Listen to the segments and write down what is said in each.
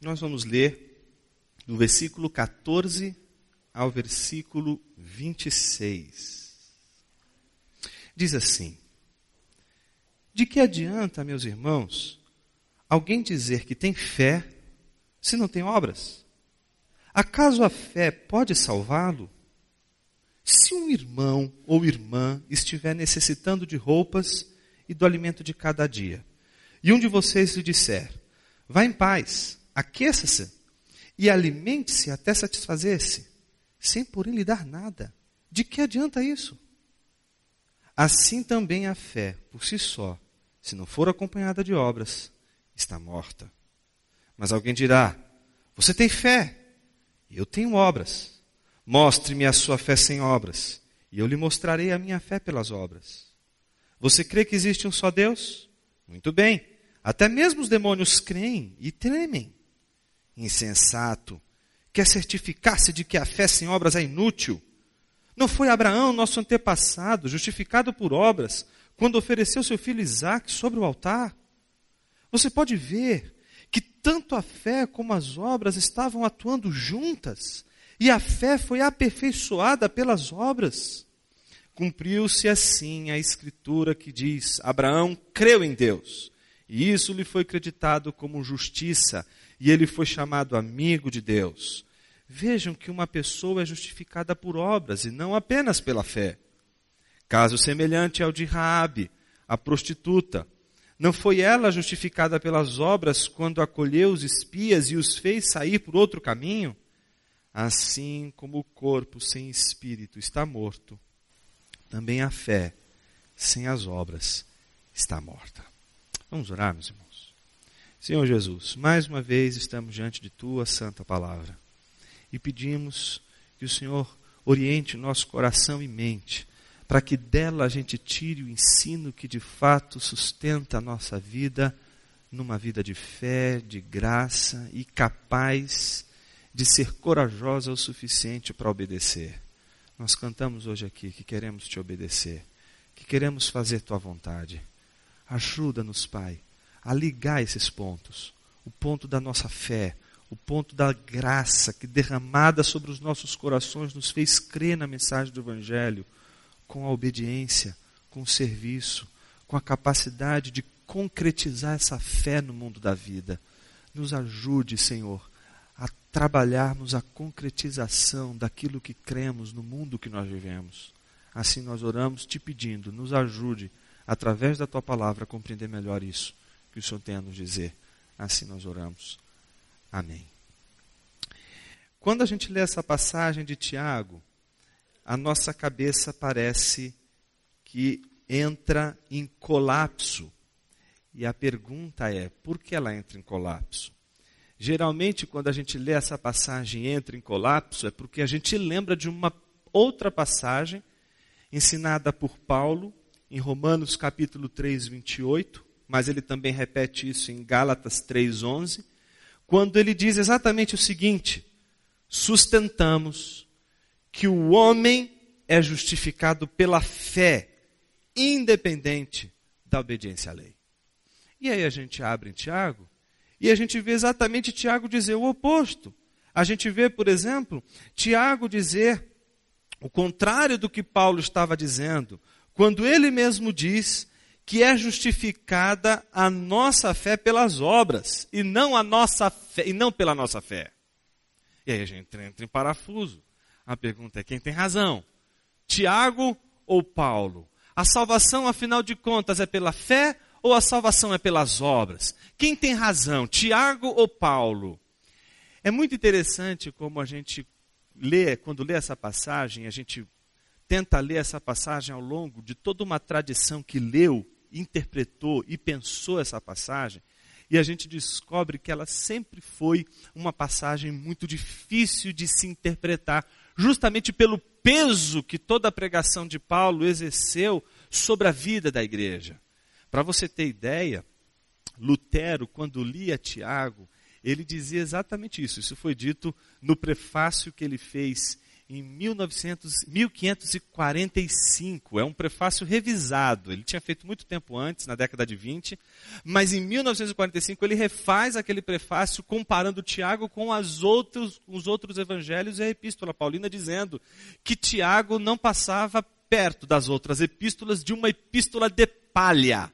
Nós vamos ler do versículo 14 ao versículo 26. Diz assim: De que adianta, meus irmãos, alguém dizer que tem fé se não tem obras? Acaso a fé pode salvá-lo? Se um irmão ou irmã estiver necessitando de roupas e do alimento de cada dia, e um de vocês lhe disser: Vá em paz, aqueça-se e alimente-se até satisfazer-se, sem porém lhe dar nada, de que adianta isso? Assim também a fé, por si só, se não for acompanhada de obras, está morta. Mas alguém dirá: Você tem fé, eu tenho obras. Mostre-me a sua fé sem obras, e eu lhe mostrarei a minha fé pelas obras. Você crê que existe um só Deus? Muito bem. Até mesmo os demônios creem e tremem. Insensato. Quer certificar-se de que a fé sem obras é inútil? Não foi Abraão, nosso antepassado, justificado por obras, quando ofereceu seu filho Isaque sobre o altar? Você pode ver que tanto a fé como as obras estavam atuando juntas e a fé foi aperfeiçoada pelas obras. Cumpriu-se assim a escritura que diz: Abraão creu em Deus, e isso lhe foi creditado como justiça, e ele foi chamado amigo de Deus. Vejam que uma pessoa é justificada por obras e não apenas pela fé. Caso semelhante ao de Raabe, a prostituta. Não foi ela justificada pelas obras quando acolheu os espias e os fez sair por outro caminho? Assim como o corpo sem espírito está morto, também a fé sem as obras está morta. Vamos orar, meus irmãos. Senhor Jesus, mais uma vez estamos diante de tua santa palavra e pedimos que o Senhor oriente nosso coração e mente, para que dela a gente tire o ensino que de fato sustenta a nossa vida numa vida de fé, de graça e capaz de ser corajosa o suficiente para obedecer. Nós cantamos hoje aqui que queremos te obedecer, que queremos fazer tua vontade. Ajuda-nos, Pai, a ligar esses pontos. O ponto da nossa fé, o ponto da graça que derramada sobre os nossos corações nos fez crer na mensagem do Evangelho, com a obediência, com o serviço, com a capacidade de concretizar essa fé no mundo da vida. Nos ajude, Senhor, trabalharmos a concretização daquilo que cremos no mundo que nós vivemos. Assim nós oramos te pedindo, nos ajude, através da tua palavra, a compreender melhor isso que o Senhor tem a nos dizer. Assim nós oramos. Amém. Quando a gente lê essa passagem de Tiago, a nossa cabeça parece que entra em colapso. E a pergunta é: por que ela entra em colapso? Geralmente, quando a gente lê essa passagem entra em colapso, é porque a gente lembra de uma outra passagem ensinada por Paulo em Romanos capítulo 3, 28, mas ele também repete isso em Gálatas 3, 11, quando ele diz exatamente o seguinte: sustentamos que o homem é justificado pela fé, independente da obediência à lei. E aí a gente abre em Tiago e a gente vê exatamente Tiago dizer o oposto. A gente vê, por exemplo, Tiago dizer o contrário do que Paulo estava dizendo, quando ele mesmo diz que é justificada a nossa fé pelas obras e não a nossa fé, e não pela nossa fé. E aí a gente entra em parafuso. A pergunta é quem tem razão? Tiago ou Paulo? A salvação, afinal de contas, é pela fé ou a salvação é pelas obras? Quem tem razão, Tiago ou Paulo? É muito interessante como a gente lê, quando lê essa passagem, a gente tenta ler essa passagem ao longo de toda uma tradição que leu, interpretou e pensou essa passagem, e a gente descobre que ela sempre foi uma passagem muito difícil de se interpretar, justamente pelo peso que toda a pregação de Paulo exerceu sobre a vida da igreja. Para você ter ideia, Lutero, quando lia Tiago, ele dizia exatamente isso. Isso foi dito no prefácio que ele fez em 1900, 1545. É um prefácio revisado. Ele tinha feito muito tempo antes, na década de 20, mas em 1945 ele refaz aquele prefácio comparando Tiago com outros, os outros evangelhos e a epístola paulina, dizendo que Tiago não passava perto das outras epístolas de uma epístola de palha.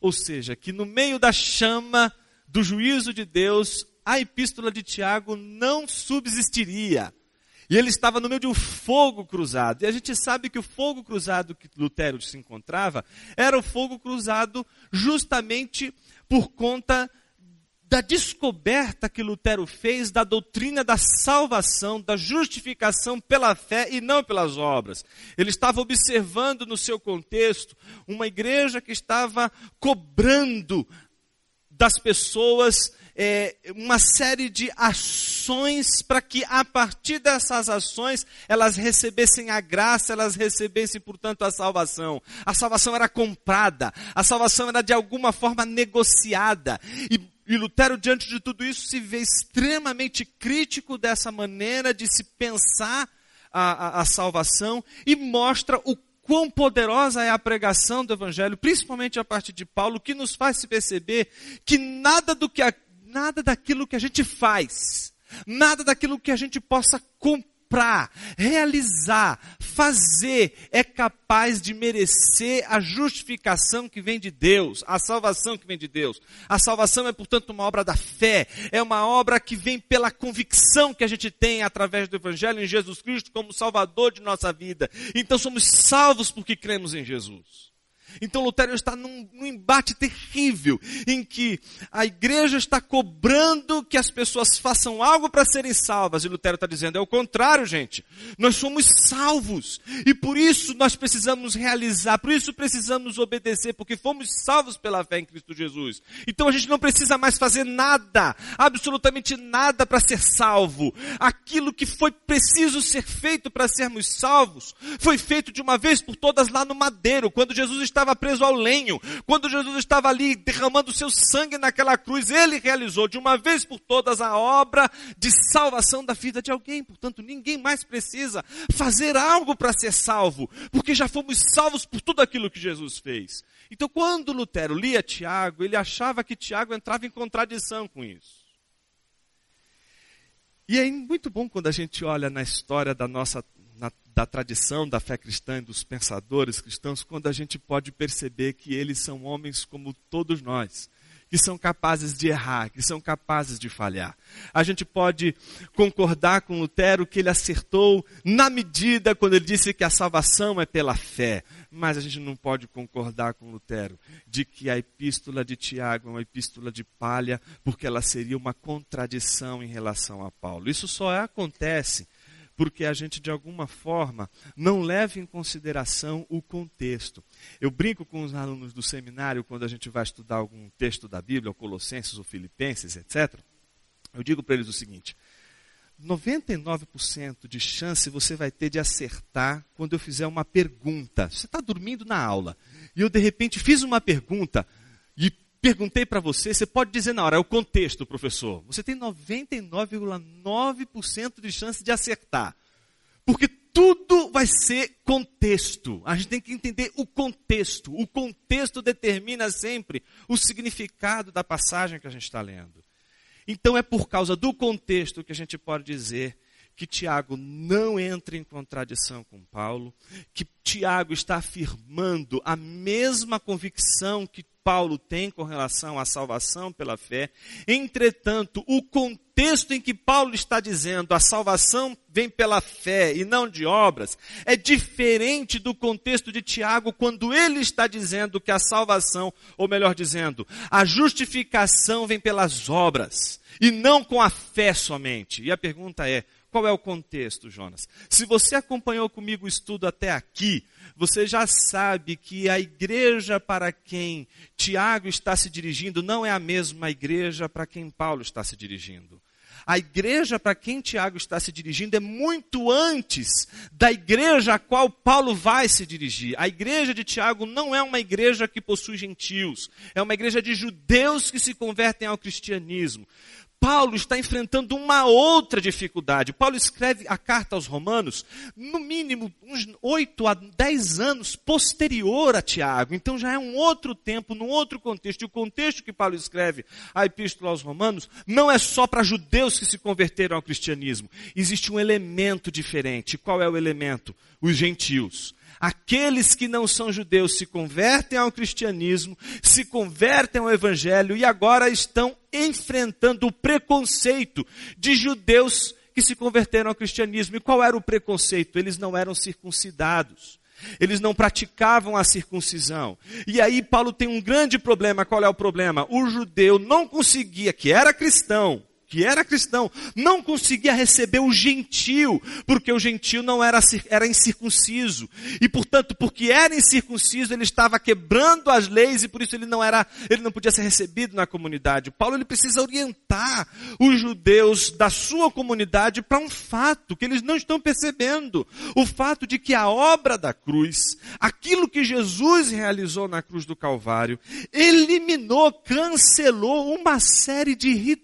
Ou seja, que no meio da chama do juízo de Deus, a epístola de Tiago não subsistiria. E ele estava no meio de um fogo cruzado. E a gente sabe que o fogo cruzado que Lutero se encontrava era o fogo cruzado justamente por conta da descoberta que Lutero fez da doutrina da salvação, da justificação pela fé e não pelas obras. Ele estava observando no seu contexto uma igreja que estava cobrando das pessoas é, uma série de ações para que a partir dessas ações elas recebessem a graça, elas recebessem, portanto, a salvação. A salvação era comprada, a salvação era de alguma forma negociada. E, e Lutero, diante de tudo isso, se vê extremamente crítico dessa maneira de se pensar a, a, a salvação e mostra o quão poderosa é a pregação do Evangelho, principalmente a partir de Paulo, que nos faz se perceber que nada do que a, nada daquilo que a gente faz, nada daquilo que a gente possa comprar, realizar, fazer, é capaz de merecer a justificação que vem de Deus, a salvação que vem de Deus. A salvação é, portanto, uma obra da fé, é uma obra que vem pela convicção que a gente tem através do Evangelho em Jesus Cristo como Salvador de nossa vida. Então somos salvos porque cremos em Jesus. Então Lutero está num, num, embate terrível, em que a igreja está cobrando que as pessoas façam algo para serem salvas, e Lutero está dizendo, é o contrário, gente. Nós somos salvos, e por isso nós precisamos realizar, por isso precisamos obedecer, porque fomos salvos pela fé em Cristo Jesus. Então a gente não precisa mais fazer nada, absolutamente nada para ser salvo. Aquilo que foi preciso ser feito para sermos salvos, foi feito de uma vez por todas lá no madeiro, quando Jesus estava estava preso ao lenho, quando Jesus estava ali derramando seu sangue naquela cruz, ele realizou de uma vez por todas a obra de salvação da vida de alguém. Portanto, ninguém mais precisa fazer algo para ser salvo, porque já fomos salvos por tudo aquilo que Jesus fez. Então, quando Lutero lia Tiago, ele achava que Tiago entrava em contradição com isso. E é muito bom quando a gente olha na história da nossa da tradição da fé cristã e dos pensadores cristãos, quando a gente pode perceber que eles são homens como todos nós, que são capazes de errar, que são capazes de falhar. A gente pode concordar com Lutero que ele acertou na medida quando ele disse que a salvação é pela fé, mas a gente não pode concordar com Lutero de que a epístola de Tiago é uma epístola de palha, porque ela seria uma contradição em relação a Paulo. Isso só acontece porque a gente de alguma forma não leva em consideração o contexto. Eu brinco com os alunos do seminário quando a gente vai estudar algum texto da Bíblia, ou Colossenses ou Filipenses, etc. Eu digo para eles o seguinte: 99% de chance você vai ter de acertar quando eu fizer uma pergunta. Você está dormindo na aula e eu de repente fiz uma pergunta perguntei para você, você pode dizer na hora, é o contexto, professor. Você tem 99,9% de chance de acertar. Porque tudo vai ser contexto. A gente tem que entender o contexto. O contexto determina sempre o significado da passagem que a gente está lendo. Então é por causa do contexto que a gente pode dizer que Tiago não entra em contradição com Paulo, que Tiago está afirmando a mesma convicção que Paulo tem com relação à salvação pela fé. Entretanto, o contexto em que Paulo está dizendo a salvação vem pela fé e não de obras é diferente do contexto de Tiago quando ele está dizendo que a salvação, ou melhor dizendo, a justificação vem pelas obras e não com a fé somente. E a pergunta é: qual é o contexto, Jonas? Se você acompanhou comigo o estudo até aqui, você já sabe que a igreja para quem Tiago está se dirigindo não é a mesma igreja para quem Paulo está se dirigindo. A igreja para quem Tiago está se dirigindo é muito antes da igreja a qual Paulo vai se dirigir. A igreja de Tiago não é uma igreja que possui gentios, é uma igreja de judeus que se convertem ao cristianismo. Paulo está enfrentando uma outra dificuldade. Paulo escreve a carta aos Romanos, no mínimo uns 8 a 10 anos posterior a Tiago. Então já é um outro tempo, num outro contexto. E o contexto que Paulo escreve a epístola aos Romanos não é só para judeus que se converteram ao cristianismo. Existe um elemento diferente. Qual é o elemento? Os gentios aqueles que não são judeus se convertem ao cristianismo, se convertem ao evangelho e agora estão enfrentando o preconceito de judeus que se converteram ao cristianismo. E qual era o preconceito? Eles não eram circuncidados. Eles não praticavam a circuncisão. E aí Paulo tem um grande problema. Qual é o problema? O judeu não conseguia, que era cristão, que era cristão, não conseguia receber o gentil, porque o gentil não era, era incircunciso. E portanto, porque era incircunciso, ele estava quebrando as leis e por isso ele não era, ele não podia ser recebido na comunidade. Paulo ele precisa orientar os judeus da sua comunidade para um fato que eles não estão percebendo. O fato de que a obra da cruz, aquilo que Jesus realizou na cruz do Calvário, eliminou, cancelou uma série de rituais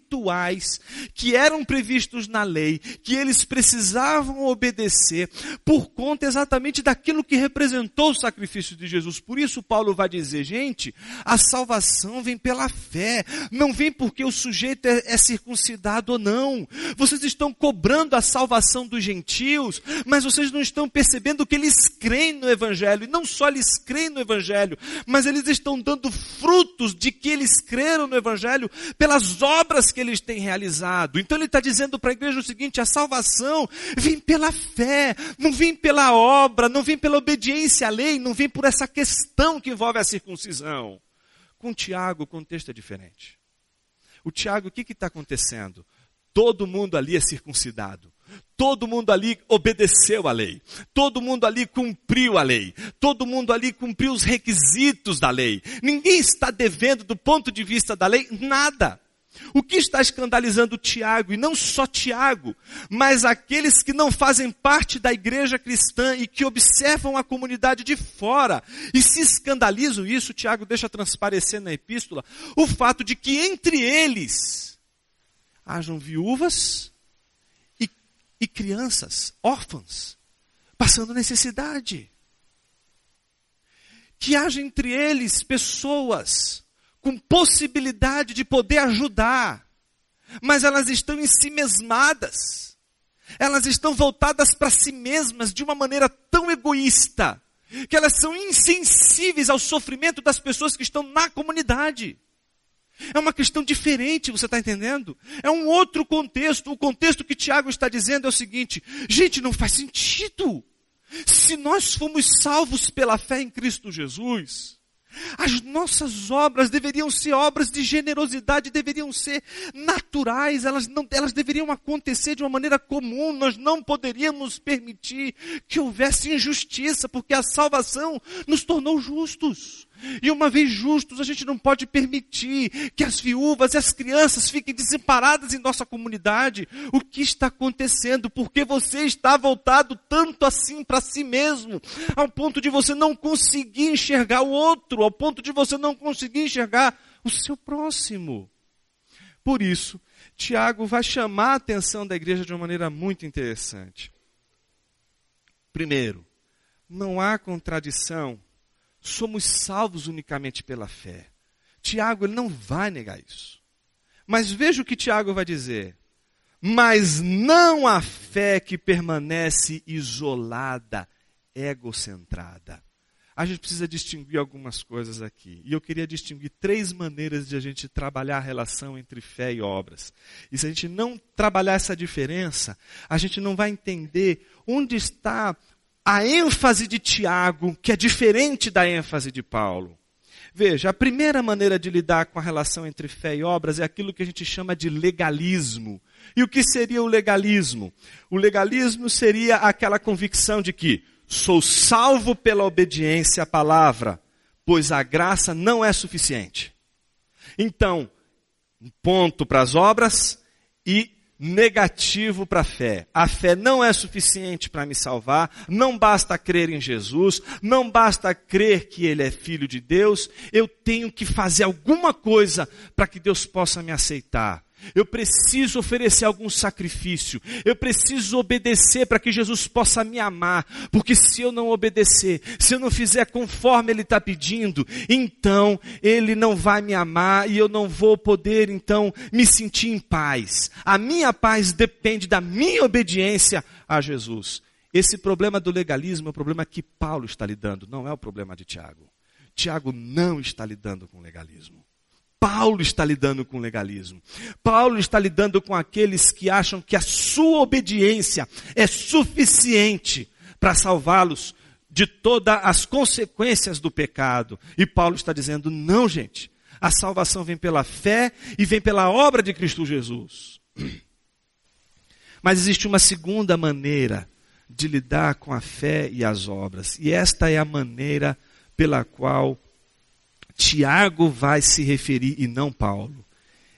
que eram previstos na lei, que eles precisavam obedecer, por conta exatamente daquilo que representou o sacrifício de Jesus. Por isso, Paulo vai dizer, gente, a salvação vem pela fé, não vem porque o sujeito é, é circuncidado ou não. Vocês estão cobrando a salvação dos gentios, mas vocês não estão percebendo que eles creem no Evangelho, e não só eles creem no Evangelho, mas eles estão dando frutos de que eles creram no Evangelho pelas obras que eles têm realizado. Então ele está dizendo para a igreja o seguinte: a salvação vem pela fé, não vem pela obra, não vem pela obediência à lei, não vem por essa questão que envolve a circuncisão. Com Tiago, o contexto é diferente. O Tiago, o que está acontecendo? Todo mundo ali é circuncidado. Todo mundo ali obedeceu à lei. Todo mundo ali cumpriu a lei. Todo mundo ali cumpriu os requisitos da lei. Ninguém está devendo, do ponto de vista da lei, nada. O que está escandalizando Tiago, e não só Tiago, mas aqueles que não fazem parte da igreja cristã e que observam a comunidade de fora e se escandalizam isso, Tiago deixa transparecer na epístola, o fato de que entre eles hajam viúvas e, e crianças, órfãs, passando necessidade. Que haja entre eles pessoas com possibilidade de poder ajudar, mas elas estão em si mesmadas. Elas estão voltadas para si mesmas de uma maneira tão egoísta, que elas são insensíveis ao sofrimento das pessoas que estão na comunidade. É uma questão diferente, você está entendendo? É um outro contexto. O contexto que Tiago está dizendo é o seguinte: gente, não faz sentido. Se nós fomos salvos pela fé em Cristo Jesus, as nossas obras deveriam ser obras de generosidade, deveriam ser naturais, elas, não, elas deveriam acontecer de uma maneira comum. Nós não poderíamos permitir que houvesse injustiça, porque a salvação nos tornou justos. E uma vez justos, a gente não pode permitir que as viúvas e as crianças fiquem desamparadas em nossa comunidade. O que está acontecendo? Porque você está voltado tanto assim para si mesmo, ao ponto de você não conseguir enxergar o outro, ao ponto de você não conseguir enxergar o seu próximo. Por isso, Tiago vai chamar a atenção da igreja de uma maneira muito interessante. Primeiro, não há contradição somos salvos unicamente pela fé. Tiago ele não vai negar isso. Mas veja o que Tiago vai dizer. Mas não a fé que permanece isolada, egocentrada. A gente precisa distinguir algumas coisas aqui. E eu queria distinguir três maneiras de a gente trabalhar a relação entre fé e obras. E se a gente não trabalhar essa diferença, a gente não vai entender onde está a ênfase de Tiago, que é diferente da ênfase de Paulo. Veja, a primeira maneira de lidar com a relação entre fé e obras é aquilo que a gente chama de legalismo. E o que seria o legalismo? O legalismo seria aquela convicção de que sou salvo pela obediência à palavra, pois a graça não é suficiente. Então, um ponto para as obras e negativo para a fé. A fé não é suficiente para me salvar, não basta crer em Jesus, não basta crer que Ele é filho de Deus, eu tenho que fazer alguma coisa para que Deus possa me aceitar. Eu preciso oferecer algum sacrifício. Eu preciso obedecer para que Jesus possa me amar. Porque se eu não obedecer, se eu não fizer conforme Ele está pedindo, então Ele não vai me amar e eu não vou poder então me sentir em paz. A minha paz depende da minha obediência a Jesus. Esse problema do legalismo é o problema que Paulo está lidando, não é o problema de Tiago. Tiago não está lidando com legalismo. Paulo está lidando com legalismo. Paulo está lidando com aqueles que acham que a sua obediência é suficiente para salvá-los de todas as consequências do pecado. E Paulo está dizendo: não, gente. A salvação vem pela fé e vem pela obra de Cristo Jesus. Mas existe uma segunda maneira de lidar com a fé e as obras. E esta é a maneira pela qual Tiago vai se referir e não Paulo.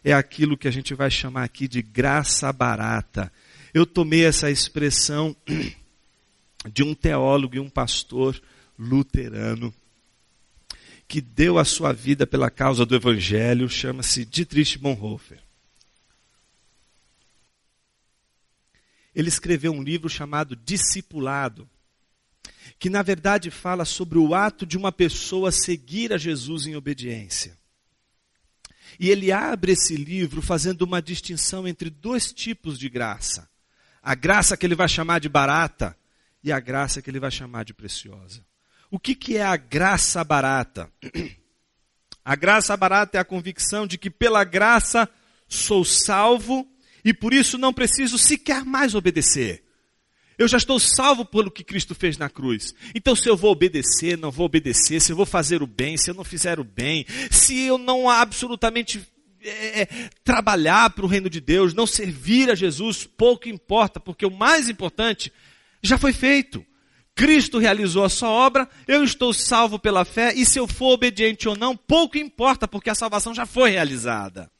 É aquilo que a gente vai chamar aqui de graça barata. Eu tomei essa expressão de um teólogo e um pastor luterano que deu a sua vida pela causa do evangelho, chama-se Dietrich Bonhoeffer. Ele escreveu um livro chamado Discipulado, que na verdade fala sobre o ato de uma pessoa seguir a Jesus em obediência. E ele abre esse livro fazendo uma distinção entre dois tipos de graça: a graça que ele vai chamar de barata e a graça que ele vai chamar de preciosa. O que, que é a graça barata? A graça barata é a convicção de que pela graça sou salvo e por isso não preciso sequer mais obedecer. Eu já estou salvo pelo que Cristo fez na cruz. Então, se eu vou obedecer, não vou obedecer, se eu vou fazer o bem, se eu não fizer o bem, se eu não absolutamente é, é trabalhar para o reino de Deus, não servir a Jesus, pouco importa, porque o mais importante já foi feito. Cristo realizou a sua obra, eu estou salvo pela fé, e se eu for obediente ou não, pouco importa, porque a salvação já foi realizada.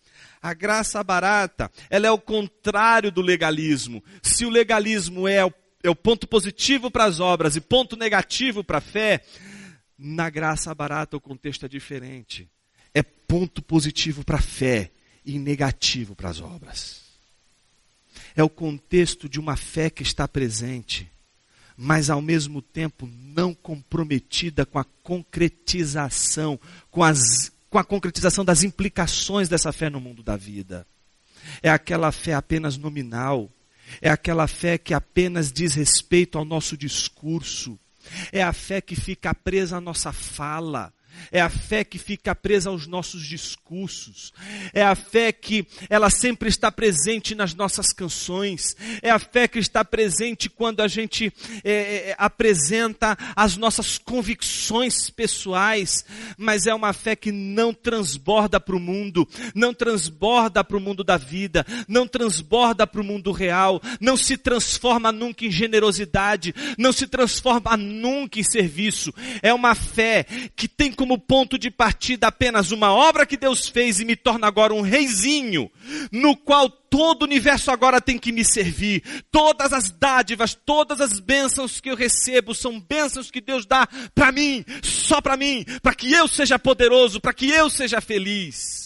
A graça barata, ela é o contrário do legalismo. Se o legalismo é o é o ponto positivo para as obras e ponto negativo para a fé, na graça barata o contexto é diferente. É ponto positivo para a fé e negativo para as obras. É o contexto de uma fé que está presente, mas ao mesmo tempo não comprometida com a concretização, com, as, com a concretização das implicações dessa fé no mundo da vida. É aquela fé apenas nominal, é aquela fé que apenas diz respeito ao nosso discurso. É a fé que fica presa à nossa fala. É a fé que fica presa aos nossos discursos. É a fé que ela sempre está presente nas nossas canções. É a fé que está presente quando a gente é, é, apresenta as nossas convicções pessoais. Mas é uma fé que não transborda para o mundo, não transborda para o mundo da vida, não transborda para o mundo real, não se transforma nunca em generosidade, não se transforma nunca em serviço. É uma fé que tem como ponto de partida apenas uma obra que Deus fez e me torna agora um reizinho, no qual todo o universo agora tem que me servir. Todas as dádivas, todas as bênçãos que eu recebo são bênçãos que Deus dá para mim, só para mim, para que eu seja poderoso, para que eu seja feliz.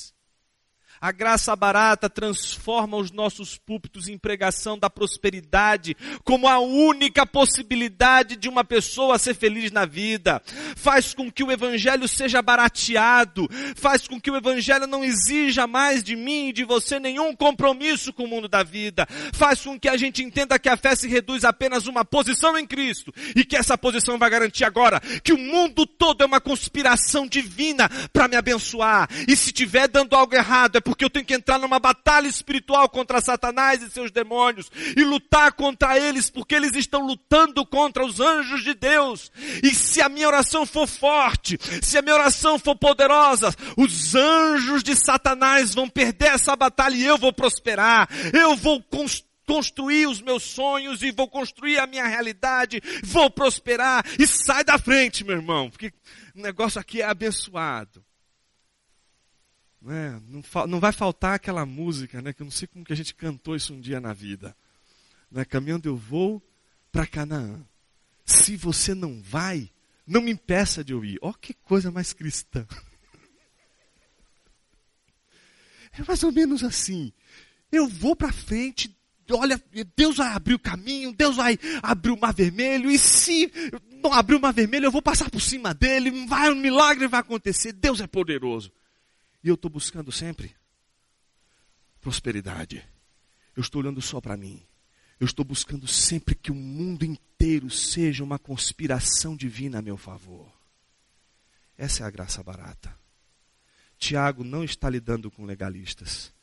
A graça barata transforma os nossos púlpitos em pregação da prosperidade como a única possibilidade de uma pessoa ser feliz na vida. Faz com que o evangelho seja barateado, faz com que o evangelho não exija mais de mim e de você nenhum compromisso com o mundo da vida. Faz com que a gente entenda que a fé se reduz a apenas uma posição em Cristo e que essa posição vai garantir agora que o mundo todo é uma conspiração divina para me abençoar. E se estiver dando algo errado é porque eu tenho que entrar numa batalha espiritual contra Satanás e seus demônios e lutar contra eles, porque eles estão lutando contra os anjos de Deus. E se a minha oração for forte, se a minha oração for poderosa, os anjos de Satanás vão perder essa batalha e eu vou prosperar. Eu vou construir construir os meus sonhos e vou construir a minha realidade, vou prosperar e sai da frente, meu irmão, porque o negócio aqui é abençoado. Né? Não, não, vai faltar aquela música, né? que eu não sei como que a gente cantou isso um dia na vida. Né? Caminhando eu vou para Canaã. Se você não vai, não me impeça de ouvir. Ó, oh, que coisa mais cristã. É mais ou menos assim. Eu vou para frente, olha, Deus vai abrir o caminho, Deus vai abrir o mar vermelho, e se não abrir o mar vermelho, eu vou passar por cima dele, vai, um milagre vai acontecer, Deus é poderoso. E eu estou buscando sempre prosperidade. Eu estou olhando só para mim. Eu estou buscando sempre que o mundo inteiro seja uma conspiração divina a meu favor. Essa é a graça barata. Tiago não está lidando com legalistas.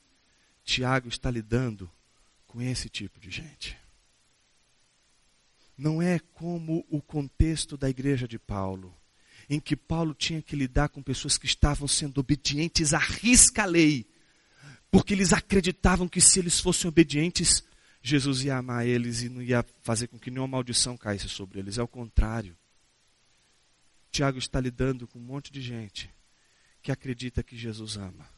Tiago está lidando com esse tipo de gente. Não é como o contexto da igreja de Paulo, em que Paulo tinha que lidar com pessoas que estavam sendo obedientes à risca lei, porque eles acreditavam que se eles fossem obedientes, Jesus ia amar eles e não ia fazer com que nenhuma maldição caísse sobre eles. É o contrário. Tiago está lidando com um monte de gente que acredita que Jesus ama.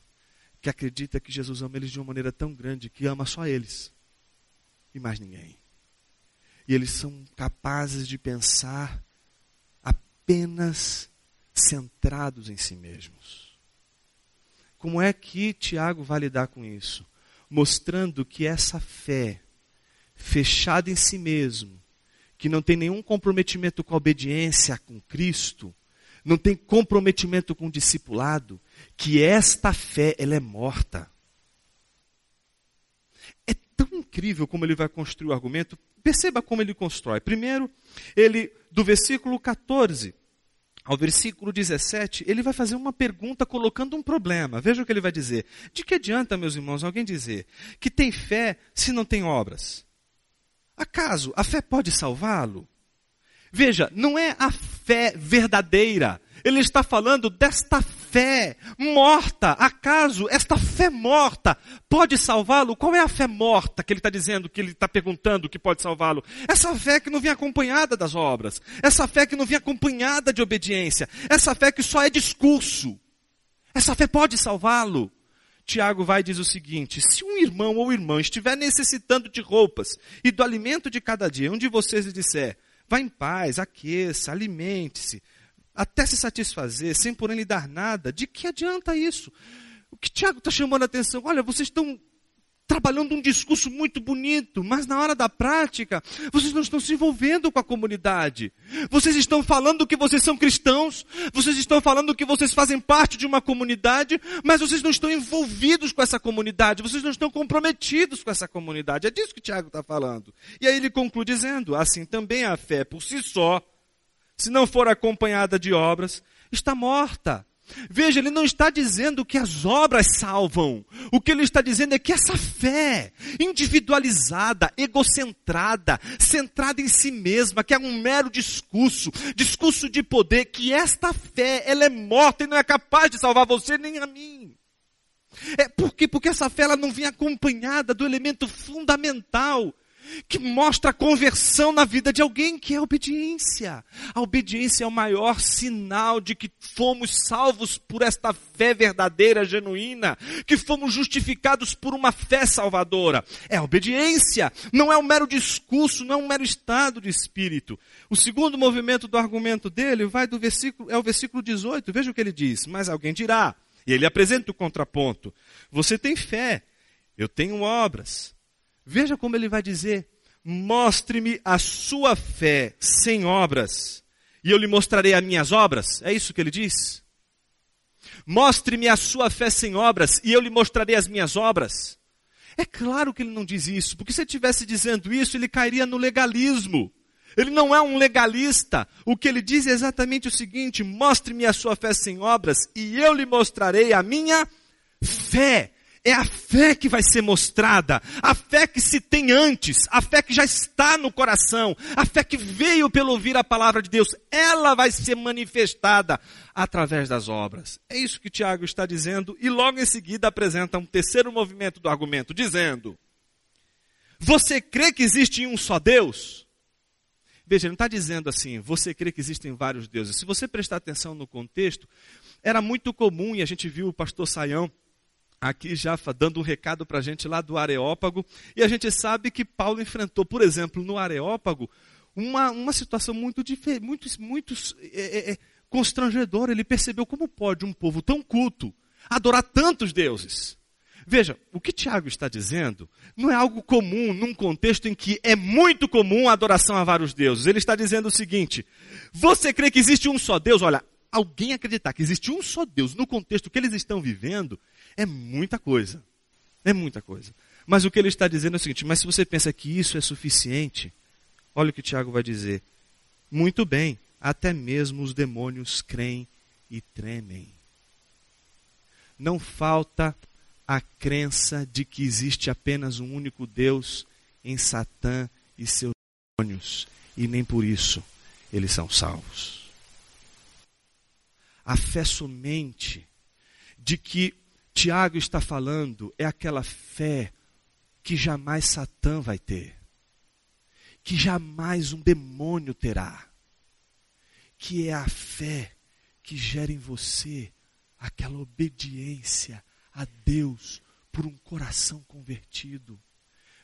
Que acredita que Jesus ama eles de uma maneira tão grande que ama só eles e mais ninguém. E eles são capazes de pensar apenas centrados em si mesmos. Como é que Tiago vai lidar com isso? Mostrando que essa fé fechada em si mesmo, que não tem nenhum comprometimento com a obediência com Cristo, não tem comprometimento com o discipulado, que esta fé ela é morta. Incrível como ele vai construir o argumento. Perceba como ele constrói. Primeiro, ele do versículo 14 ao versículo 17, ele vai fazer uma pergunta colocando um problema. Veja o que ele vai dizer. De que adianta, meus irmãos, alguém dizer que tem fé se não tem obras? Acaso a fé pode salvá-lo? Veja, não é a fé verdadeira. Ele está falando desta fé morta. Acaso esta fé morta pode salvá-lo? Qual é a fé morta que ele está dizendo, que ele está perguntando que pode salvá-lo? Essa fé que não vem acompanhada das obras. Essa fé que não vem acompanhada de obediência. Essa fé que só é discurso. Essa fé pode salvá-lo. Tiago vai e diz o seguinte: se um irmão ou irmã estiver necessitando de roupas e do alimento de cada dia, um de vocês lhe disser, vá em paz, aqueça, alimente-se, até se satisfazer, sem porém lhe dar nada, de que adianta isso? O que Tiago está chamando a atenção, olha, vocês estão trabalhando um discurso muito bonito, mas na hora da prática, vocês não estão se envolvendo com a comunidade. Vocês estão falando que vocês são cristãos, vocês estão falando que vocês fazem parte de uma comunidade, mas vocês não estão envolvidos com essa comunidade, vocês não estão comprometidos com essa comunidade. É disso que Tiago está falando. E aí ele conclui dizendo: assim também a fé por si só, se não for acompanhada de obras, está morta. Veja, ele não está dizendo que as obras salvam. O que ele está dizendo é que essa fé, individualizada, egocentrada, centrada em si mesma, que é um mero discurso, discurso de poder, que esta fé, ela é morta e não é capaz de salvar você nem a mim. É por quê? Porque essa fé ela não vem acompanhada do elemento fundamental que mostra a conversão na vida de alguém, que é a obediência. A obediência é o maior sinal de que fomos salvos por esta fé verdadeira, genuína, que fomos justificados por uma fé salvadora. É a obediência, não é um mero discurso, não é um mero estado de espírito. O segundo movimento do argumento dele vai do versículo, é o versículo 18. Veja o que ele diz. Mas alguém dirá, e ele apresenta o contraponto: Você tem fé, eu tenho obras. Veja como ele vai dizer: Mostre-me a sua fé sem obras, e eu lhe mostrarei as minhas obras. É isso que ele diz? Mostre-me a sua fé sem obras, e eu lhe mostrarei as minhas obras. É claro que ele não diz isso, porque se ele estivesse dizendo isso, ele cairia no legalismo. Ele não é um legalista. O que ele diz é exatamente o seguinte: mostre-me a sua fé sem obras, e eu lhe mostrarei a minha fé. É a fé que vai ser mostrada, a fé que se tem antes, a fé que já está no coração, a fé que veio pelo ouvir a palavra de Deus, ela vai ser manifestada através das obras. É isso que Tiago está dizendo, e logo em seguida apresenta um terceiro movimento do argumento, dizendo: Você crê que existe um só Deus? Veja, ele não está dizendo assim, você crê que existem vários deuses. Se você prestar atenção no contexto, era muito comum, e a gente viu o pastor Saião aqui já dando um recado para a gente lá do Areópago. E a gente sabe que Paulo enfrentou, por exemplo, no Areópago, uma, uma situação muito, muito, muito é, é, é, constrangedora. Ele percebeu como pode um povo tão culto adorar tantos deuses. Veja, o que Tiago está dizendo não é algo comum num contexto em que é muito comum a adoração a vários deuses. Ele está dizendo o seguinte: você crê que existe um só Deus? Olha, alguém acreditar que existe um só Deus no contexto que eles estão vivendo é muita coisa. É muita coisa. Mas o que ele está dizendo é o seguinte: mas se você pensa que isso é suficiente, olha o que Tiago vai dizer. Muito bem, até mesmo os demônios creem e tremem. Não falta a crença de que existe apenas um único Deus em Satã e seus demônios, e nem por isso eles são salvos. A fé somente de que Tiago está falando é aquela fé que jamais Satã vai ter, que jamais um demônio terá, que é a fé que gera em você aquela obediência a Deus por um coração convertido.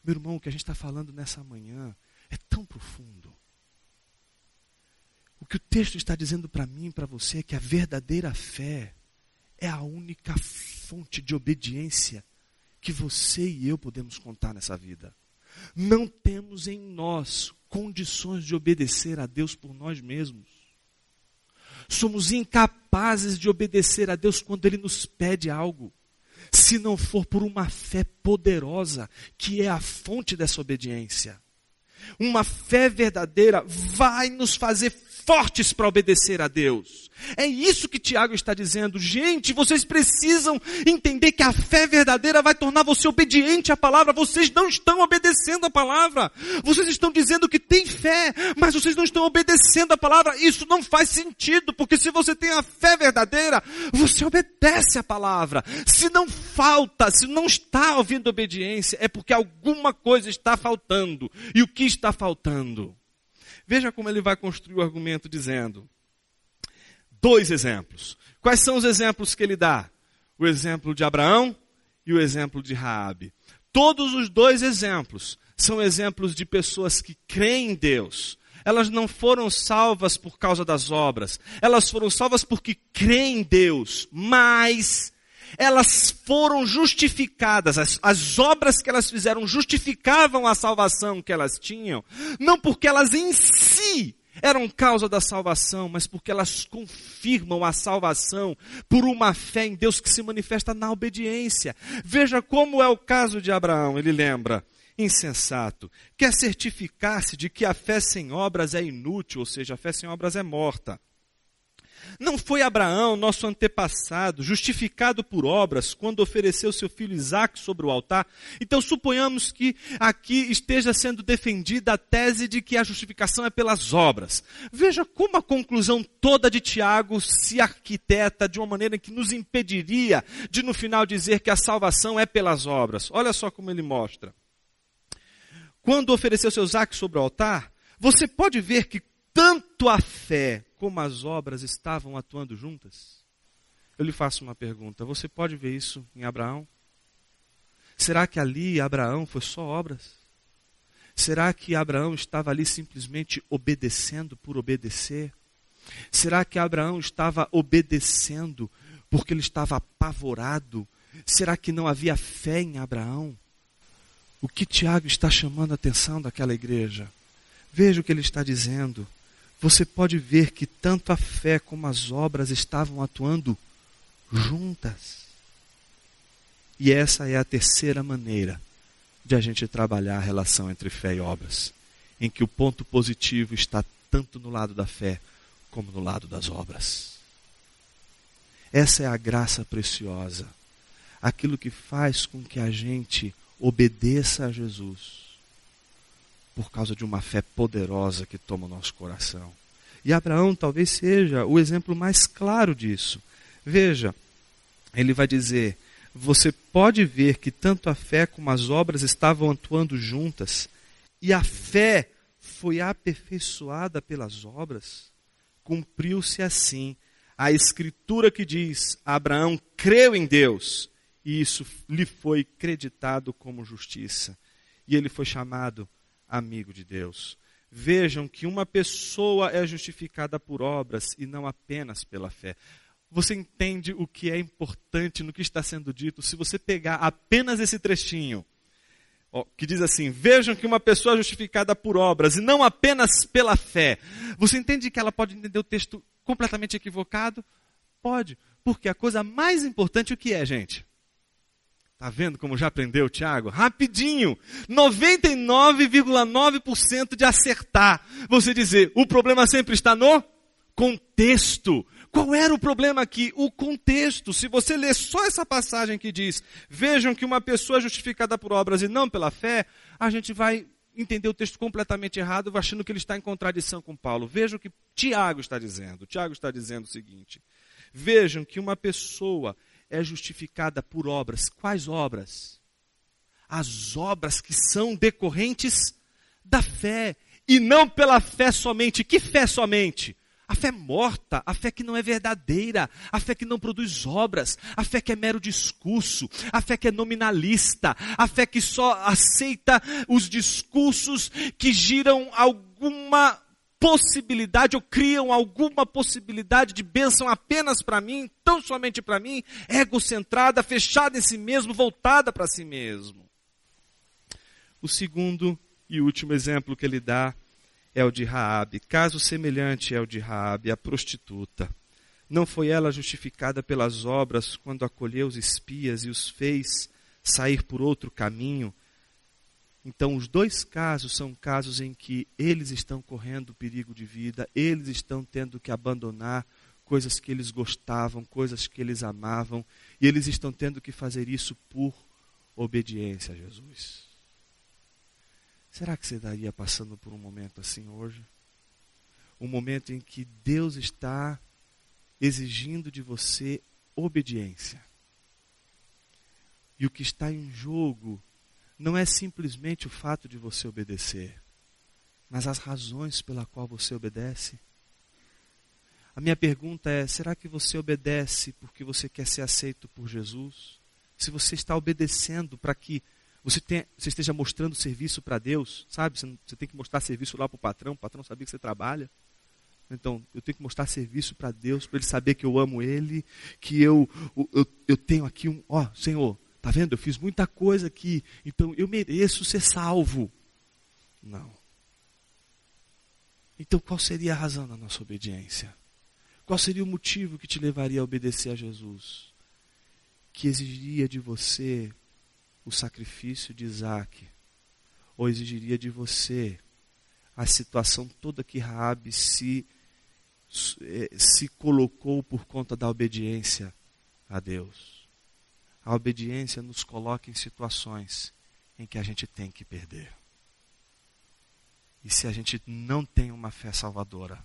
Meu irmão, o que a gente está falando nessa manhã é tão profundo. O que o texto está dizendo para mim e para você é que a verdadeira fé é a única fonte de obediência que você e eu podemos contar nessa vida. Não temos em nós condições de obedecer a Deus por nós mesmos. Somos incapazes de obedecer a Deus quando Ele nos pede algo se não for por uma fé poderosa, que é a fonte dessa obediência. Uma fé verdadeira vai nos fazer fortes para obedecer a Deus. É isso que Tiago está dizendo. Gente, vocês precisam entender que a fé verdadeira vai tornar você obediente à palavra. Vocês não estão obedecendo a palavra. Vocês estão dizendo que tem fé, mas vocês não estão obedecendo a palavra. Isso não faz sentido, porque se você tem a fé verdadeira, você obedece a palavra. Se não falta, se não está ouvindo obediência, é porque alguma coisa está faltando. E o que está faltando? Veja como ele vai construir o argumento dizendo: dois exemplos. Quais são os exemplos que ele dá? O exemplo de Abraão e o exemplo de Raabe. Todos os dois exemplos são exemplos de pessoas que creem em Deus. Elas não foram salvas por causa das obras. Elas foram salvas porque creem em Deus. Mas elas foram justificadas, as, as obras que elas fizeram justificavam a salvação que elas tinham, não porque elas em si eram causa da salvação, mas porque elas confirmam a salvação por uma fé em Deus que se manifesta na obediência. Veja como é o caso de Abraão, ele lembra. Insensato, quer certificar-se de que a fé sem obras é inútil, ou seja, a fé sem obras é morta. Não foi Abraão, nosso antepassado, justificado por obras, quando ofereceu seu filho Isaac sobre o altar? Então suponhamos que aqui esteja sendo defendida a tese de que a justificação é pelas obras. Veja como a conclusão toda de Tiago se arquiteta de uma maneira que nos impediria de no final dizer que a salvação é pelas obras. Olha só como ele mostra. Quando ofereceu seu Isaac sobre o altar, você pode ver que tanto a fé como as obras estavam atuando juntas? Eu lhe faço uma pergunta: você pode ver isso em Abraão? Será que ali Abraão foi só obras? Será que Abraão estava ali simplesmente obedecendo por obedecer? Será que Abraão estava obedecendo porque ele estava apavorado? Será que não havia fé em Abraão? O que Tiago está chamando a atenção daquela igreja? Veja o que ele está dizendo você pode ver que tanto a fé como as obras estavam atuando juntas. E essa é a terceira maneira de a gente trabalhar a relação entre fé e obras, em que o ponto positivo está tanto no lado da fé como no lado das obras. Essa é a graça preciosa, aquilo que faz com que a gente obedeça a Jesus por causa de uma fé poderosa que toma o nosso coração. E Abraão talvez seja o exemplo mais claro disso. Veja, ele vai dizer: você pode ver que tanto a fé como as obras estavam atuando juntas, e a fé foi aperfeiçoada pelas obras. Cumpriu-se assim a escritura que diz: Abraão creu em Deus, e isso lhe foi creditado como justiça. E ele foi chamado amigo de Deus. Vejam que uma pessoa é justificada por obras e não apenas pela fé. você entende o que é importante no que está sendo dito se você pegar apenas esse trechinho, ó, que diz assim: Vejam que uma pessoa é justificada por obras e não apenas pela fé. Você entende que ela pode entender o texto completamente equivocado? Pode, porque a coisa mais importante o que é, gente? Tá vendo como já aprendeu, Tiago? Rapidinho. 99,9% de acertar. Você dizer, o problema sempre está no contexto. Qual era o problema aqui? O contexto. Se você ler só essa passagem que diz: Vejam que uma pessoa é justificada por obras e não pela fé, a gente vai entender o texto completamente errado, achando que ele está em contradição com Paulo. Vejam o que Tiago está dizendo. Tiago está dizendo o seguinte: Vejam que uma pessoa é justificada por obras. Quais obras? As obras que são decorrentes da fé. E não pela fé somente. Que fé somente? A fé morta, a fé que não é verdadeira, a fé que não produz obras, a fé que é mero discurso, a fé que é nominalista, a fé que só aceita os discursos que giram alguma possibilidade ou criam alguma possibilidade de bênção apenas para mim, tão somente para mim, egocentrada, fechada em si mesmo, voltada para si mesmo. O segundo e último exemplo que ele dá é o de Raabe. Caso semelhante é o de Raabe, a prostituta. Não foi ela justificada pelas obras quando acolheu os espias e os fez sair por outro caminho, então, os dois casos são casos em que eles estão correndo perigo de vida, eles estão tendo que abandonar coisas que eles gostavam, coisas que eles amavam, e eles estão tendo que fazer isso por obediência a Jesus. Será que você estaria passando por um momento assim hoje? Um momento em que Deus está exigindo de você obediência. E o que está em jogo não é simplesmente o fato de você obedecer, mas as razões pela qual você obedece. A minha pergunta é: será que você obedece porque você quer ser aceito por Jesus? Se você está obedecendo para que você, tenha, você, esteja mostrando serviço para Deus, sabe? Você, você, tem que mostrar serviço lá para o patrão, o patrão sabia que você trabalha. Então, eu tenho que mostrar serviço para Deus, para ele saber que eu amo ele, que eu, eu, eu tenho aqui um, ó, Senhor, Está vendo? Eu fiz muita coisa aqui, então eu mereço ser salvo. Não. Então qual seria a razão da nossa obediência? Qual seria o motivo que te levaria a obedecer a Jesus? Que exigiria de você o sacrifício de Isaac? Ou exigiria de você a situação toda que Raabe se, eh, se colocou por conta da obediência a Deus? A obediência nos coloca em situações em que a gente tem que perder. E se a gente não tem uma fé salvadora,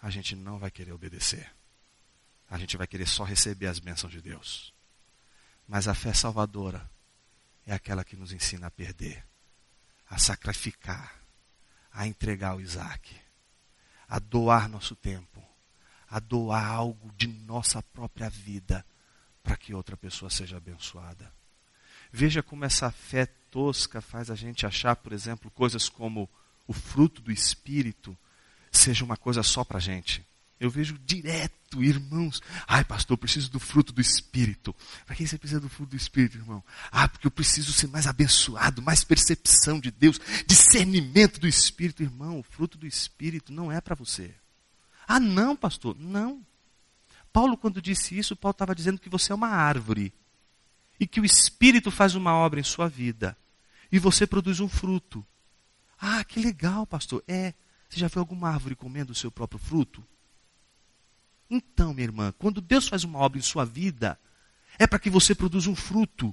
a gente não vai querer obedecer. A gente vai querer só receber as bênçãos de Deus. Mas a fé salvadora é aquela que nos ensina a perder, a sacrificar, a entregar o Isaac, a doar nosso tempo, a doar algo de nossa própria vida para que outra pessoa seja abençoada. Veja como essa fé tosca faz a gente achar, por exemplo, coisas como o fruto do Espírito seja uma coisa só para a gente. Eu vejo direto, irmãos. Ai, pastor, eu preciso do fruto do Espírito. Para que você precisa do fruto do Espírito, irmão? Ah, porque eu preciso ser mais abençoado, mais percepção de Deus, discernimento do Espírito. Irmão, o fruto do Espírito não é para você. Ah, não, pastor. Não. Paulo, quando disse isso, Paulo estava dizendo que você é uma árvore e que o Espírito faz uma obra em sua vida e você produz um fruto. Ah, que legal, pastor. É. Você já viu alguma árvore comendo o seu próprio fruto? Então, minha irmã, quando Deus faz uma obra em sua vida, é para que você produza um fruto.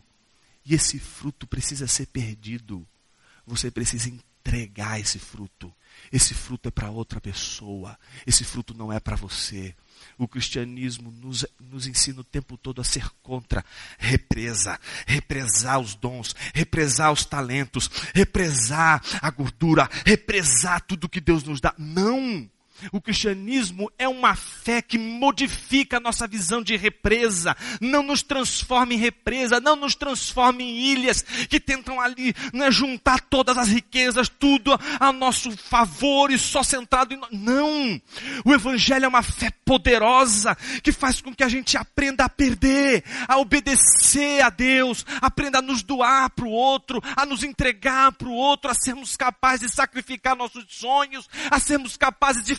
E esse fruto precisa ser perdido. Você precisa entregar esse fruto. Esse fruto é para outra pessoa. Esse fruto não é para você. O cristianismo nos, nos ensina o tempo todo a ser contra represa, represar os dons, represar os talentos, represar a gordura, represar tudo que Deus nos dá. Não! O cristianismo é uma fé que modifica a nossa visão de represa, não nos transforma em represa, não nos transforma em ilhas que tentam ali né, juntar todas as riquezas, tudo a nosso favor e só centrado em nós. Não! O Evangelho é uma fé poderosa que faz com que a gente aprenda a perder, a obedecer a Deus, aprenda a nos doar para o outro, a nos entregar para o outro, a sermos capazes de sacrificar nossos sonhos, a sermos capazes de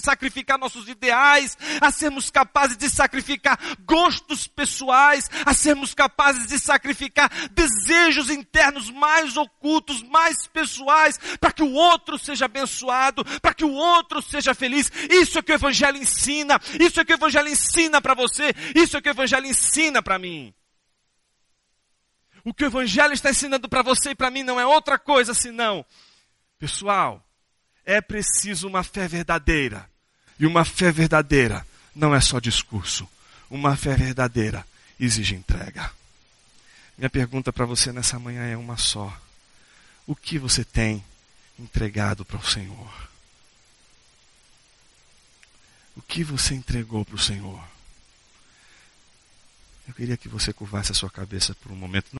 sacrificar nossos ideais, a sermos capazes de sacrificar gostos pessoais, a sermos capazes de sacrificar desejos internos mais ocultos, mais pessoais, para que o outro seja abençoado, para que o outro seja feliz. Isso é que o Evangelho ensina, isso é que o Evangelho ensina para você, isso é que o Evangelho ensina para mim. O que o Evangelho está ensinando para você e para mim não é outra coisa senão, pessoal, é preciso uma fé verdadeira. E uma fé verdadeira não é só discurso. Uma fé verdadeira exige entrega. Minha pergunta para você nessa manhã é uma só: O que você tem entregado para o Senhor? O que você entregou para o Senhor? Eu queria que você curvasse a sua cabeça por um momento.